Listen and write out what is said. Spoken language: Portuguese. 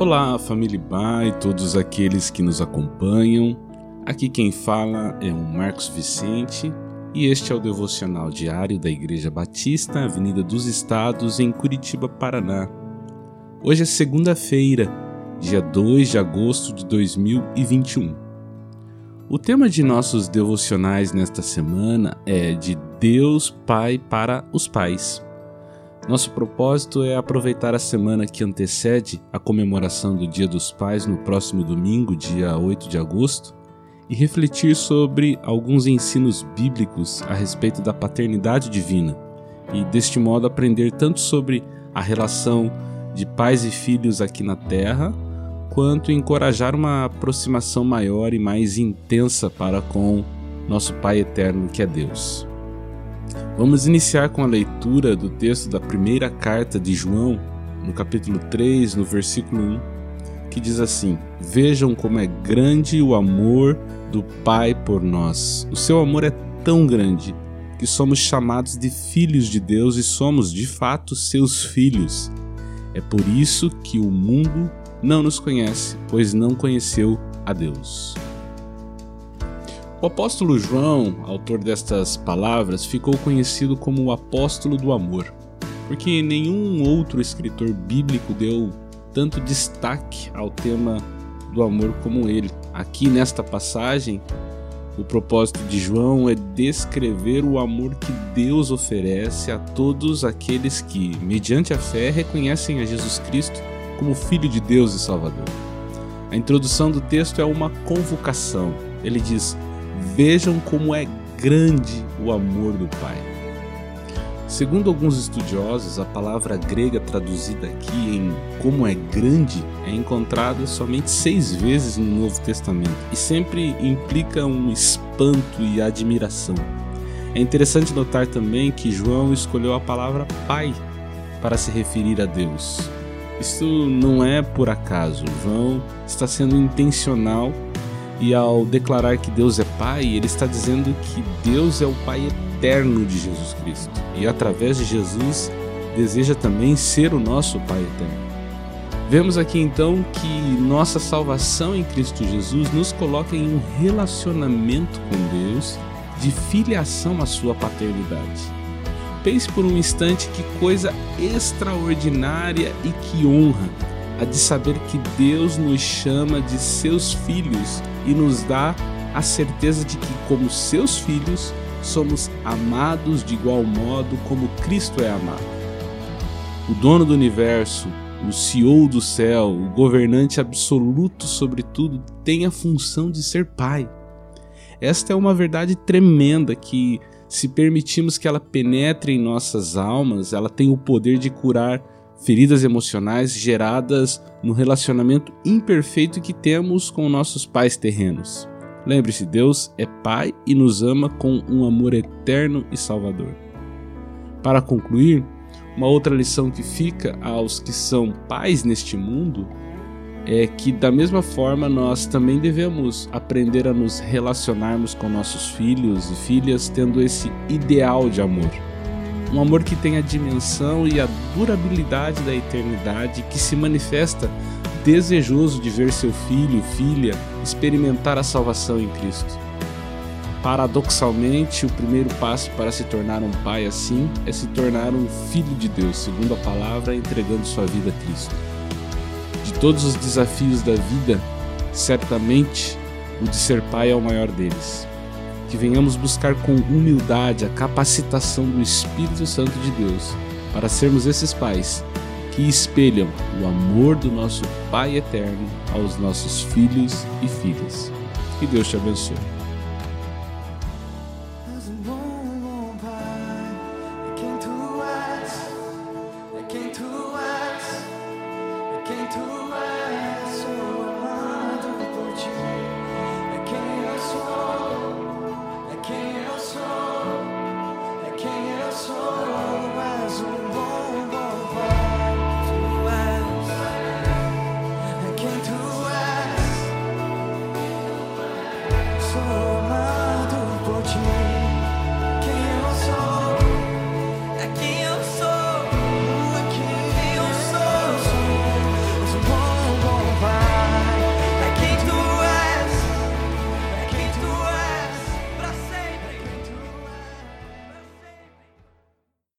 Olá, família Ba e todos aqueles que nos acompanham. Aqui quem fala é o Marcos Vicente e este é o devocional diário da Igreja Batista, Avenida dos Estados, em Curitiba, Paraná. Hoje é segunda-feira, dia 2 de agosto de 2021. O tema de nossos devocionais nesta semana é de Deus Pai para os pais. Nosso propósito é aproveitar a semana que antecede a comemoração do Dia dos Pais no próximo domingo, dia 8 de agosto, e refletir sobre alguns ensinos bíblicos a respeito da paternidade divina e, deste modo, aprender tanto sobre a relação de pais e filhos aqui na Terra, quanto encorajar uma aproximação maior e mais intensa para com nosso Pai eterno que é Deus. Vamos iniciar com a leitura do texto da primeira carta de João, no capítulo 3, no versículo 1, que diz assim: Vejam como é grande o amor do Pai por nós. O seu amor é tão grande que somos chamados de filhos de Deus e somos, de fato, seus filhos. É por isso que o mundo não nos conhece, pois não conheceu a Deus. O apóstolo João, autor destas palavras, ficou conhecido como o apóstolo do amor, porque nenhum outro escritor bíblico deu tanto destaque ao tema do amor como ele. Aqui nesta passagem, o propósito de João é descrever o amor que Deus oferece a todos aqueles que, mediante a fé, reconhecem a Jesus Cristo como Filho de Deus e Salvador. A introdução do texto é uma convocação. Ele diz: Vejam como é grande o amor do Pai. Segundo alguns estudiosos, a palavra grega traduzida aqui em como é grande é encontrada somente seis vezes no Novo Testamento e sempre implica um espanto e admiração. É interessante notar também que João escolheu a palavra Pai para se referir a Deus. Isso não é por acaso. João está sendo intencional e ao declarar que Deus é Pai, ele está dizendo que Deus é o Pai eterno de Jesus Cristo. E através de Jesus, deseja também ser o nosso Pai eterno. Vemos aqui então que nossa salvação em Cristo Jesus nos coloca em um relacionamento com Deus de filiação à sua paternidade. Pense por um instante que coisa extraordinária e que honra a de saber que Deus nos chama de seus filhos e nos dá a certeza de que, como seus filhos, somos amados de igual modo como Cristo é amado. O dono do universo, o CEO do céu, o governante absoluto sobre tudo, tem a função de ser pai. Esta é uma verdade tremenda que, se permitirmos que ela penetre em nossas almas, ela tem o poder de curar feridas emocionais geradas no relacionamento imperfeito que temos com nossos pais terrenos. Lembre-se, Deus é Pai e nos ama com um amor eterno e salvador. Para concluir, uma outra lição que fica aos que são pais neste mundo é que, da mesma forma, nós também devemos aprender a nos relacionarmos com nossos filhos e filhas tendo esse ideal de amor um amor que tem a dimensão e a durabilidade da eternidade, que se manifesta desejoso de ver seu filho, filha, experimentar a salvação em Cristo. Paradoxalmente, o primeiro passo para se tornar um pai assim é se tornar um filho de Deus, segundo a palavra, entregando sua vida a Cristo. De todos os desafios da vida, certamente o de ser pai é o maior deles que venhamos buscar com humildade a capacitação do Espírito Santo de Deus para sermos esses pais que espelham o amor do nosso Pai eterno aos nossos filhos e filhas. Que Deus te abençoe.